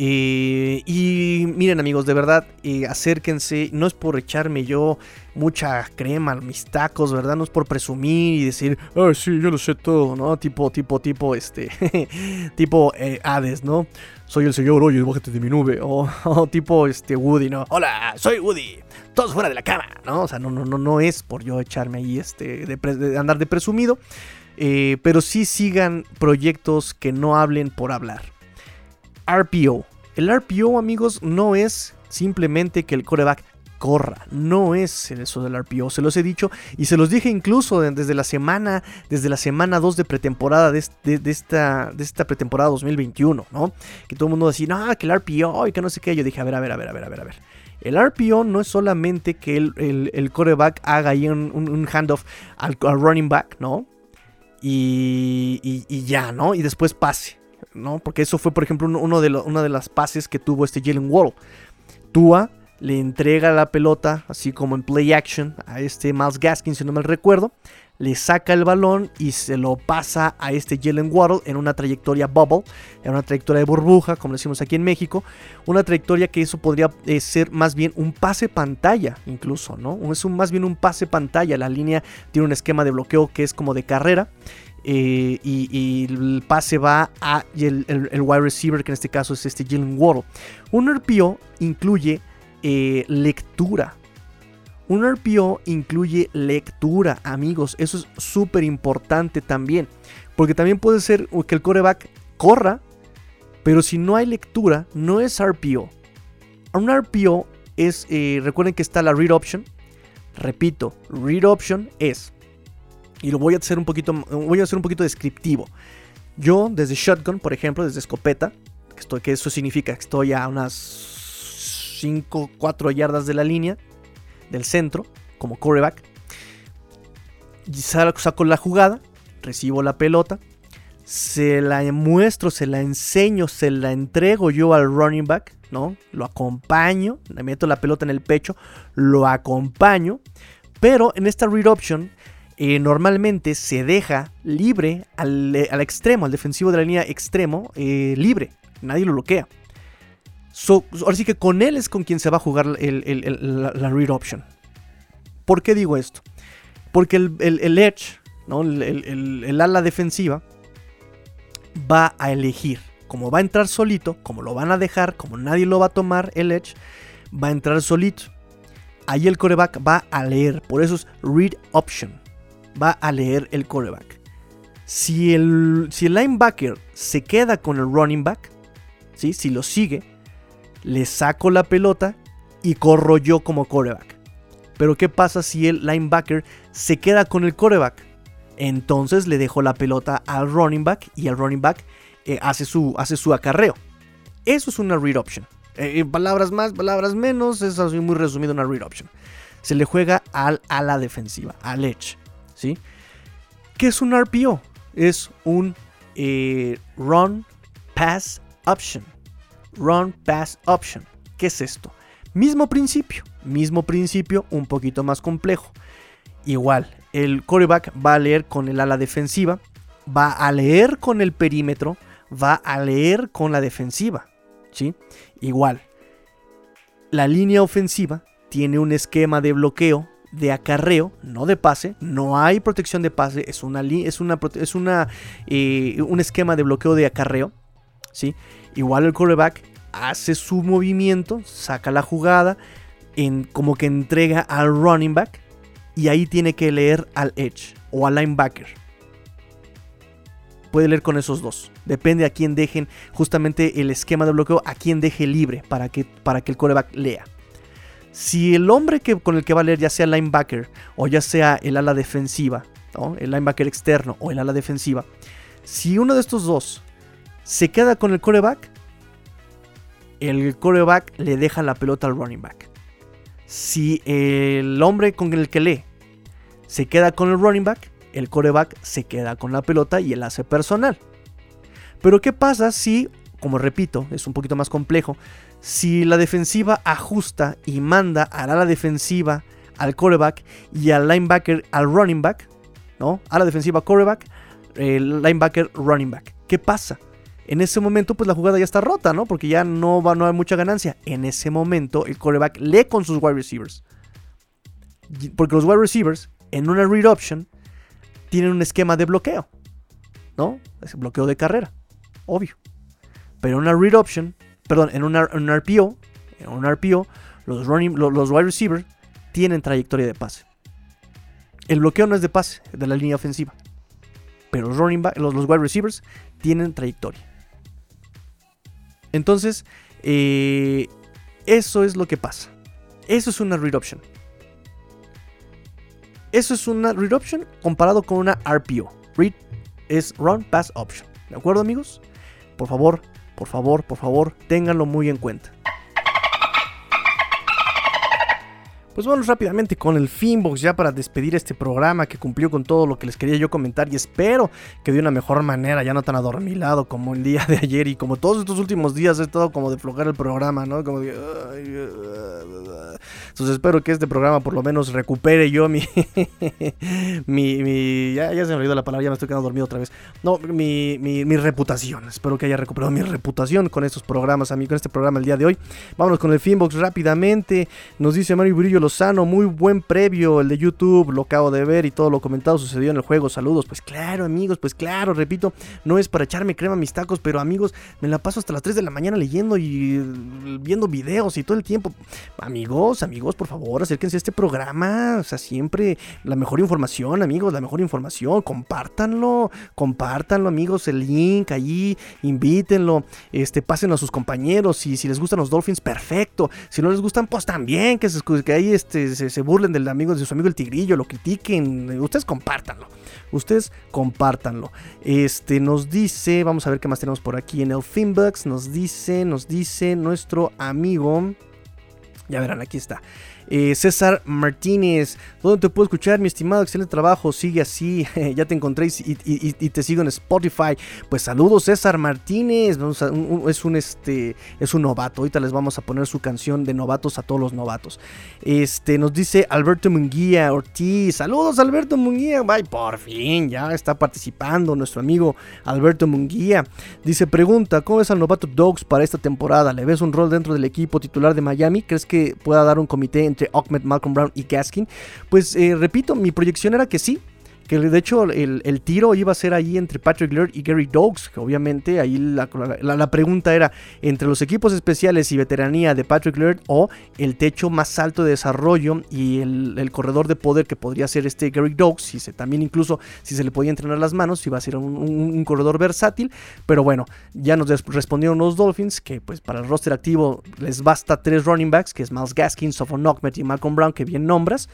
Eh, y miren amigos, de verdad, eh, acérquense, no es por echarme yo mucha crema mis tacos, ¿verdad? No es por presumir y decir, ah, sí, yo lo sé todo, ¿no? Tipo, tipo, tipo, este, tipo eh, Hades, ¿no? Soy el señor, oye, bájate de mi nube. O, tipo, este, Woody, ¿no? Hola, soy Woody. Todos fuera de la cama, ¿no? O sea, no, no, no, no es por yo echarme ahí, este, de andar de presumido. pero sí sigan proyectos que no hablen por hablar. RPO. El RPO, amigos, no es simplemente que el coreback corra. No es eso del RPO, se los he dicho y se los dije incluso desde la semana, desde la semana 2 de pretemporada de, esta, de esta pretemporada 2021, ¿no? Que todo el mundo decía, no, que el RPO y que no sé qué. Yo dije, a ver, a ver, a ver, a ver, a ver, a ver. El RPO no es solamente que el, coreback haga ahí un, handoff al, running back, ¿no? Y, y ya, ¿no? Y después pase. ¿No? Porque eso fue, por ejemplo, uno de una de las pases que tuvo este Jalen Waddle. Tua le entrega la pelota, así como en play action, a este Miles Gaskin, si no mal recuerdo. Le saca el balón y se lo pasa a este Jalen Waddle en una trayectoria bubble, en una trayectoria de burbuja, como decimos aquí en México. Una trayectoria que eso podría eh, ser más bien un pase pantalla, incluso, ¿no? Es un, más bien un pase pantalla. La línea tiene un esquema de bloqueo que es como de carrera. Eh, y, el pase va a el, wide receiver, que en este caso es este Jalen Waddle. Un RPO incluye eh, lectura. Un RPO incluye lectura, amigos. Eso es súper importante también. Porque también puede ser que el coreback corra, pero si no hay lectura, no es RPO. Un RPO es, eh, recuerden que está la read option. Repito, read option es y lo voy a hacer un poquito, voy a hacer un poquito descriptivo. Yo desde shotgun, por ejemplo, desde escopeta, que, estoy, que eso significa que estoy a unas 5, 4 yardas de la línea del centro, como coreback. Saco la jugada, recibo la pelota, se la muestro, se la enseño, se la entrego yo al running back, ¿no? Lo acompaño, le meto la pelota en el pecho, lo acompaño, pero en esta read option eh, normalmente se deja libre al, eh, extremo, al defensivo de la línea extremo, eh, libre. Nadie lo bloquea. ahora sí que con él es con quien se va a jugar la, read option. ¿Por qué digo esto? Porque el, edge, ¿no? el, ala defensiva, va a elegir. Como va a entrar solito, como lo van a dejar, como nadie lo va a tomar, el edge va a entrar solito. Ahí el coreback va a leer. Por eso es read option va a leer el coreback. Si el, si el linebacker se queda con el running back, ¿sí? si lo sigue, le saco la pelota y corro yo como coreback. Pero ¿qué pasa si el linebacker se queda con el coreback? Entonces le dejo la pelota al running back y el running back eh, hace, su, hace su acarreo. Eso es una read option. Eh, palabras más, palabras menos, es así muy resumido una read option. Se le juega al, a la defensiva, al edge. ¿Sí? ¿Qué es un RPO? Es un eh, Run Pass Option. Run Pass Option. ¿Qué es esto? Mismo principio, mismo principio, un poquito más complejo. Igual, el quarterback va a leer con el ala defensiva, va a leer con el perímetro, va a leer con la defensiva. ¿sí? Igual, la línea ofensiva tiene un esquema de bloqueo de acarreo, no de pase, no hay protección de pase, es, una, es, una, es una, eh, un esquema de bloqueo de acarreo. ¿sí? Igual el quarterback hace su movimiento, saca la jugada, en, como que entrega al running back y ahí tiene que leer al edge o al linebacker. Puede leer con esos dos. Depende a quién dejen justamente el esquema de bloqueo, a quién deje libre para que, para que el quarterback lea. Si el hombre que, con el que va a leer, ya sea el linebacker o ya sea el ala defensiva, el linebacker externo o el ala defensiva, si uno de estos dos se queda con el coreback, el coreback le deja la pelota al running back. Si el hombre con el que lee se queda con el running back, el coreback se queda con la pelota y el hace personal. Pero ¿qué pasa si, como repito, es un poquito más complejo, si la defensiva ajusta y manda a la defensiva al coreback y al linebacker al running back, ¿no? A la defensiva coreback, el linebacker running back. ¿Qué pasa? En ese momento, pues la jugada ya está rota, ¿no? Porque ya no va no hay mucha ganancia. En ese momento, el coreback lee con sus wide receivers. Porque los wide receivers, en una read option, tienen un esquema de bloqueo, ¿no? Es bloqueo de carrera, obvio. Pero en una read option, perdón, en, un RPO, en un los, wide receivers tienen trayectoria de pase. El bloqueo no es de pase, de la línea ofensiva. Pero los, wide receivers tienen trayectoria. Entonces, eh, eso es lo que pasa. Eso es una read option. Eso es una read option comparado con una RPO. Read es run pass option. ¿De acuerdo, amigos? Por favor, por favor, por favor, ténganlo muy en cuenta. Pues vamos rápidamente con el Finbox ya para despedir este programa que cumplió con todo lo que les quería yo comentar y espero que de una mejor manera, ya no tan adormilado como el día de ayer y como todos estos últimos días he estado como de flojar el programa, ¿no? Como de... Entonces espero que este programa por lo menos recupere yo mi... mi, ya, se me olvidó la palabra, ya me estoy quedando dormido otra vez. No, mi, mi, reputación. Espero que haya recuperado mi reputación con estos programas, mí con este programa el día de hoy. Vámonos con el Finbox rápidamente. Nos dice Mario Brillo Lozano, muy buen previo el de YouTube, lo acabo de ver y todo lo comentado sucedió en el juego. Saludos. Pues claro, amigos, pues claro, repito, no es para echarme crema a mis tacos, pero amigos, me la paso hasta las 3 de la mañana leyendo y viendo videos y todo el tiempo. Amigos, amigos, por favor, acérquense a este programa. O sea, siempre la mejor información, amigos, la mejor información. Compártanlo, compártanlo, amigos, el link allí, invítenlo, este, pásenlo a sus compañeros. Y si les gustan los Dolphins, perfecto. Si no les gustan, pues también, que, se, que ahí este, se, burlen del amigo, de su amigo el tigrillo, lo critiquen. Ustedes compártanlo. Ustedes compártanlo. Este nos dice, vamos a ver qué más tenemos por aquí en el Finbucks. Nos dice, nos dice nuestro amigo. Ya verán, aquí está. Eh, César Martínez, ¿dónde te puedo escuchar, mi estimado? Excelente trabajo, sigue así, ya te encontré y, te sigo en Spotify. Pues saludos, César Martínez, es un este, es un novato. Ahorita les vamos a poner su canción de novatos a todos los novatos. Este, nos dice Alberto Munguía Ortiz, saludos, Alberto Munguía. Ay, por fin, ya está participando nuestro amigo Alberto Munguía. Dice, pregunta, ¿cómo es al novato Dogs para esta temporada? ¿Le ves un rol dentro del equipo titular de Miami? ¿Crees que pueda dar un comité en entre Ahmed, Malcolm Brown y Gaskin. Pues eh, repito, mi proyección era que sí, que de hecho el, tiro iba a ser ahí entre Patrick Laird y Gary Dogs, obviamente ahí la, pregunta era entre los equipos especiales y veteranía de Patrick Laird o el techo más alto de desarrollo y el, corredor de poder que podría ser este Gary Dogs, si se, también incluso si se le podía entrenar las manos, iba a ser un, corredor versátil, pero bueno, ya nos respondieron los Dolphins que pues para el roster activo les basta tres running backs, que es Miles Gaskin, Sofon Knockmet y Malcolm Brown, que bien nombras,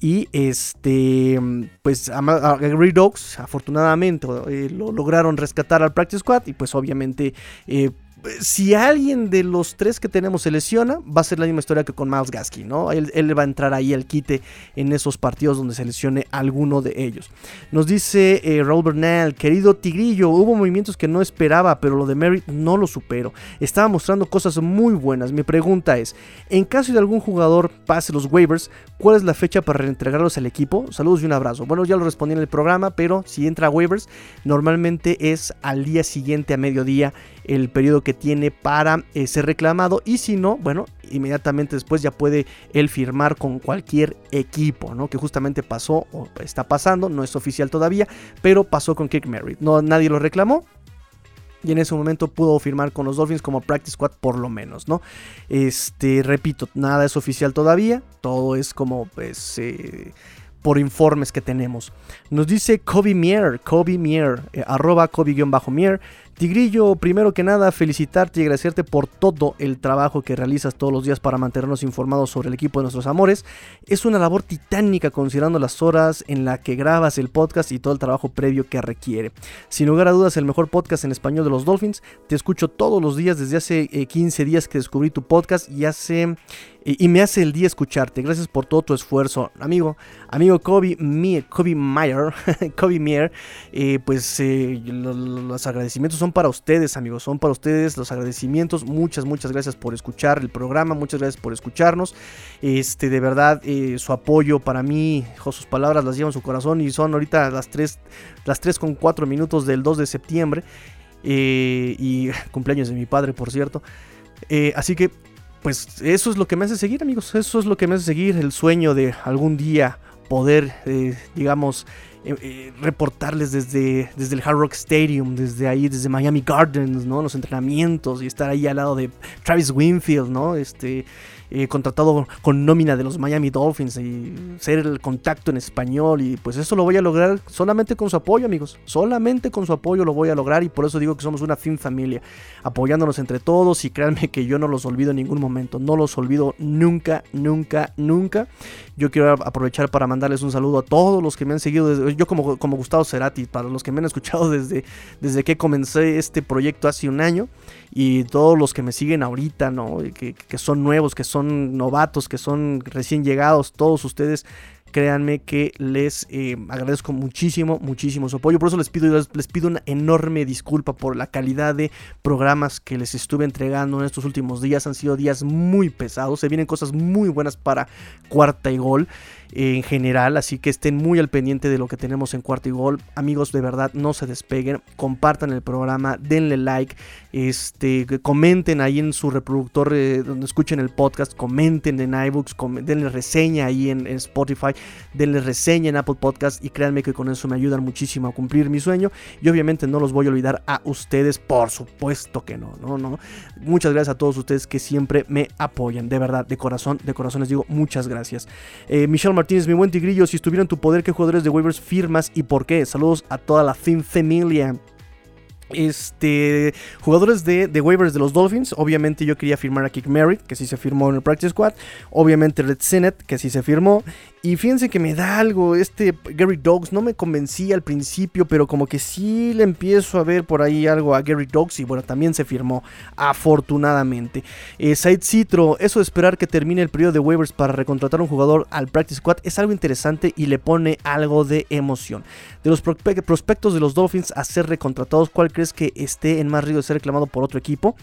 y este, pues a, Gary Dogs, afortunadamente, eh, lo lograron rescatar al Practice Squad. Y pues obviamente, eh, si alguien de los tres que tenemos se lesiona, va a ser la misma historia que con Miles Gasky, ¿no? Él, va a entrar ahí al quite en esos partidos donde se lesione alguno de ellos. Nos dice eh, Raúl Bernal, querido Tigrillo, hubo movimientos que no esperaba, pero lo de Merritt no lo supero. Estaba mostrando cosas muy buenas. Mi pregunta es, en caso de algún jugador pase los waivers, ¿cuál es la fecha para reentregarlos al equipo? Saludos y un abrazo. Bueno, ya lo respondí en el programa, pero si entra a waivers, normalmente es al día siguiente a mediodía el periodo que tiene para eh, ser reclamado y si no, bueno, inmediatamente después ya puede él firmar con cualquier equipo, ¿no? Que justamente pasó o está pasando, no es oficial todavía, pero pasó con Kick Merritt. No, nadie lo reclamó, y en ese momento pudo firmar con los Dolphins como practice squad por lo menos, ¿no? Este, repito, nada es oficial todavía, todo es como pues eh, por informes que tenemos. Nos dice Kobe Mier, Kobe Mier, eh, arroba Kobe-Mier, Tigrillo, primero que nada, felicitarte y agradecerte por todo el trabajo que realizas todos los días para mantenernos informados sobre el equipo de nuestros amores. Es una labor titánica considerando las horas en la que grabas el podcast y todo el trabajo previo que requiere. Sin lugar a dudas, el mejor podcast en español de los Dolphins. Te escucho todos los días desde hace 15 eh, días que descubrí tu podcast y hace y, me hace el día escucharte. Gracias por todo tu esfuerzo, amigo. Amigo Kobe Mier, Kobe Meyer, Kobe Mier, eh, pues eh, los agradecimientos son para ustedes, amigos, son para ustedes los agradecimientos. Muchas, muchas gracias por escuchar el programa, muchas gracias por escucharnos. Este, de verdad, eh, su apoyo para mí, sus palabras las llevan su corazón y son ahorita las 3, las 3 con 4 minutos del 2 de septiembre. y cumpleaños de mi padre, por cierto. así que pues eso es lo que me hace seguir, amigos. Eso es lo que me hace seguir el sueño de algún día poder, eh, digamos, eh, eh, reportarles desde, desde el Hard Rock Stadium, desde ahí, desde Miami Gardens, ¿no? Los entrenamientos y estar ahí al lado de Travis Winfield, ¿no? Este, eh, contratado con nómina de los Miami Dolphins y ser el contacto en español y pues eso lo voy a lograr solamente con su apoyo amigos, solamente con su apoyo lo voy a lograr y por eso digo que somos una fin familia, apoyándonos entre todos y créanme que yo no los olvido en ningún momento, no los olvido nunca, nunca, nunca. Yo quiero aprovechar para mandarles un saludo a todos los que me han seguido, yo como, como Gustavo Cerati, para los que me han escuchado desde, desde que comencé este proyecto hace un año y todos los que me siguen ahorita, ¿no? Que, que son nuevos, que son novatos, que son recién llegados, todos ustedes créanme que les eh, agradezco muchísimo, muchísimo su apoyo. Por eso les pido, les, pido una enorme disculpa por la calidad de programas que les estuve entregando en estos últimos días. Han sido días muy pesados. Se vienen cosas muy buenas para cuarta y gol en general, así que estén muy al pendiente de lo que tenemos en Cuarto y Gol. Amigos, de verdad, no se despeguen, compartan el programa, denle like, este, comenten ahí en su reproductor eh, donde escuchen el podcast, comenten en iBooks, denle reseña ahí en, Spotify, denle reseña en Apple Podcast y créanme que con eso me ayudan muchísimo a cumplir mi sueño y obviamente no los voy a olvidar a ustedes, por supuesto que no, no, no. Muchas gracias a todos ustedes que siempre me apoyan, de verdad, de corazón, de corazón les digo muchas gracias. Eh, Michelle Martínez, mi buen tigrillo, si estuviera en tu poder, ¿qué jugadores de waivers firmas y por qué? Saludos a toda la fin familia. Este, jugadores de, waivers de los Dolphins. Obviamente yo quería firmar a Kick Merritt, que sí se firmó en el Practice Squad. Obviamente Red Sennett, que sí se firmó. Y fíjense que me da algo, este Gary Dogs no me convencía al principio, pero como que sí le empiezo a ver por ahí algo a Gary Dogs y bueno, también se firmó, afortunadamente. Eh, Said Citro, eso de esperar que termine el periodo de waivers para recontratar un jugador al Practice Squad es algo interesante y le pone algo de emoción. De los prospectos de los Dolphins a ser recontratados, ¿cuál crees que esté en más riesgo de ser reclamado por otro equipo?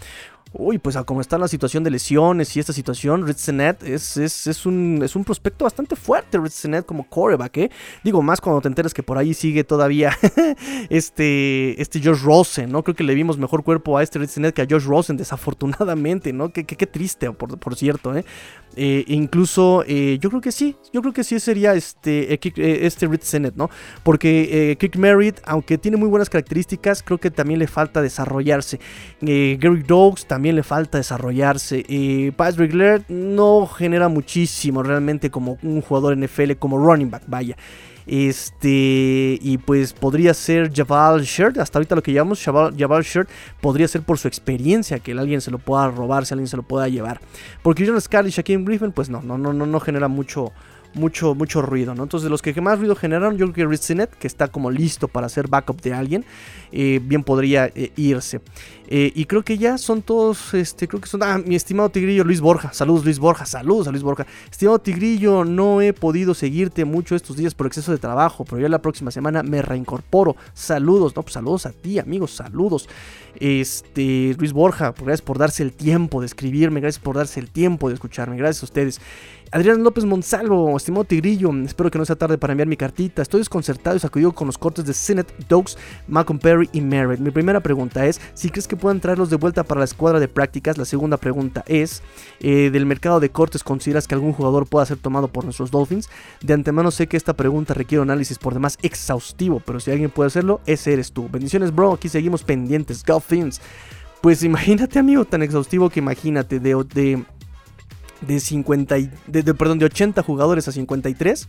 Uy, pues a como está la situación de lesiones y esta situación, Ritzenet es, es, es, un, es un prospecto bastante fuerte, Ritzenet como coreback, ¿eh? Digo, más cuando te enteras que por ahí sigue todavía este, este Josh Rosen, ¿no? Creo que le vimos mejor cuerpo a este Ritzenet que a Josh Rosen, desafortunadamente, ¿no? Qué, qué, triste, por, por cierto, ¿eh? Eh, incluso eh, yo creo que sí, yo creo que sí sería este, eh, este Ritzenet, ¿no? Porque Kick Merritt, aunque tiene muy buenas características, creo que también le falta desarrollarse. Gary Dogs también le falta desarrollarse. Patrick Laird no genera muchísimo realmente como un jugador NFL, como running back, vaya. Este, y pues podría ser Jabal Shirt, hasta ahorita lo que llamamos Jabal, Shirt, podría ser por su experiencia, que alguien se lo pueda robar, si alguien se lo pueda llevar. Porque John Scarlett y Shaquem Griffin, pues no, no, no, no genera mucho, mucho, mucho ruido, ¿no? Entonces, los que más ruido generaron, yo creo que Ritzinet, que está como listo para hacer backup de alguien, eh, bien podría eh, irse. Eh, y creo que ya son todos, este, creo que son, ah, mi estimado Tigrillo Luis Borja, saludos Luis Borja, saludos a Luis Borja. Estimado Tigrillo, no he podido seguirte mucho estos días por exceso de trabajo, pero ya la próxima semana me reincorporo. Saludos, no, pues saludos a ti, amigos, saludos. Este, Luis Borja, gracias por darse el tiempo de escribirme, gracias por darse el tiempo de escucharme, gracias a ustedes. Adrián López Monsalvo, estimado Tigrillo, espero que no sea tarde para enviar mi cartita. Estoy desconcertado y sacudido con los cortes de Senate, Dogs, Malcolm Perry y Merritt. Mi primera pregunta es si crees que puedan traerlos de vuelta para la escuadra de prácticas. La segunda pregunta es, eh, del mercado de cortes, ¿consideras que algún jugador pueda ser tomado por nuestros Dolphins? De antemano sé que esta pregunta requiere análisis por demás exhaustivo, pero si alguien puede hacerlo, ese eres tú. Bendiciones, bro. Aquí seguimos pendientes. Dolphins. Pues imagínate, amigo, tan exhaustivo que imagínate de, de de 50 de, perdón, de 80 jugadores a 53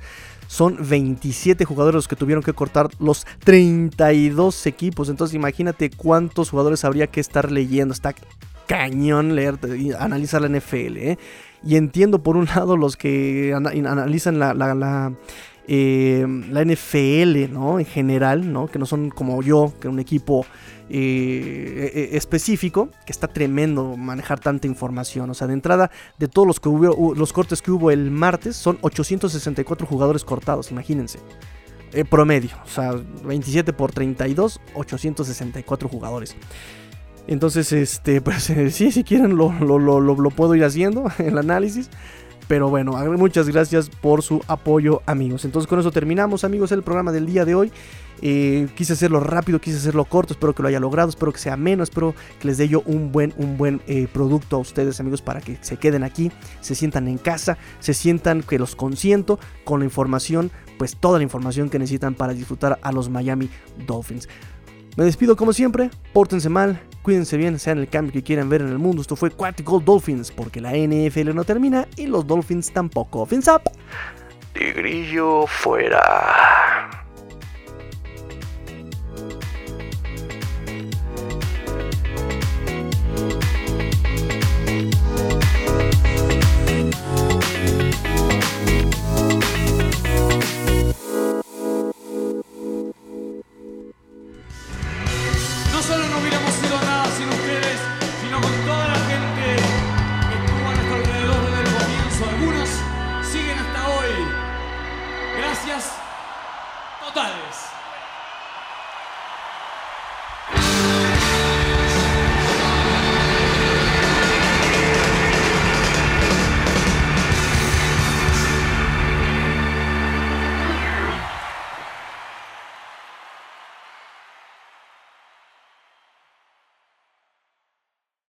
son 27 jugadores los que tuvieron que cortar los 32 equipos. Entonces imagínate cuántos jugadores habría que estar leyendo. Está cañón leer, analizar la NFL. ¿eh? Y entiendo por un lado los que analizan la, eh, la NFL, ¿no? En general, ¿no? Que no son como yo, que un equipo eh, e, e, específico, que está tremendo manejar tanta información. O sea, de entrada, de todos los, que hubo, los cortes que hubo el martes, son 864 jugadores cortados, imagínense. Eh, promedio, o sea, 27 por 32, 864 jugadores. Entonces, este, pues eh, sí, si quieren lo, lo, lo, lo, puedo ir haciendo, el análisis. Pero bueno, muchas gracias por su apoyo, amigos. Entonces con eso terminamos, amigos, el programa del día de hoy. Eh, quise hacerlo rápido, quise hacerlo corto, espero que lo haya logrado, espero que sea menos, espero que les dé yo un buen, un buen eh, producto a ustedes amigos para que se queden aquí, se sientan en casa, se sientan que los consiento con la información, pues toda la información que necesitan para disfrutar a los Miami Dolphins. Me despido como siempre, pórtense mal, cuídense bien, sean el cambio que quieran ver en el mundo. Esto fue Quatical Dolphins, porque la NFL no termina y los Dolphins tampoco. Fins up. Tigrillo fuera.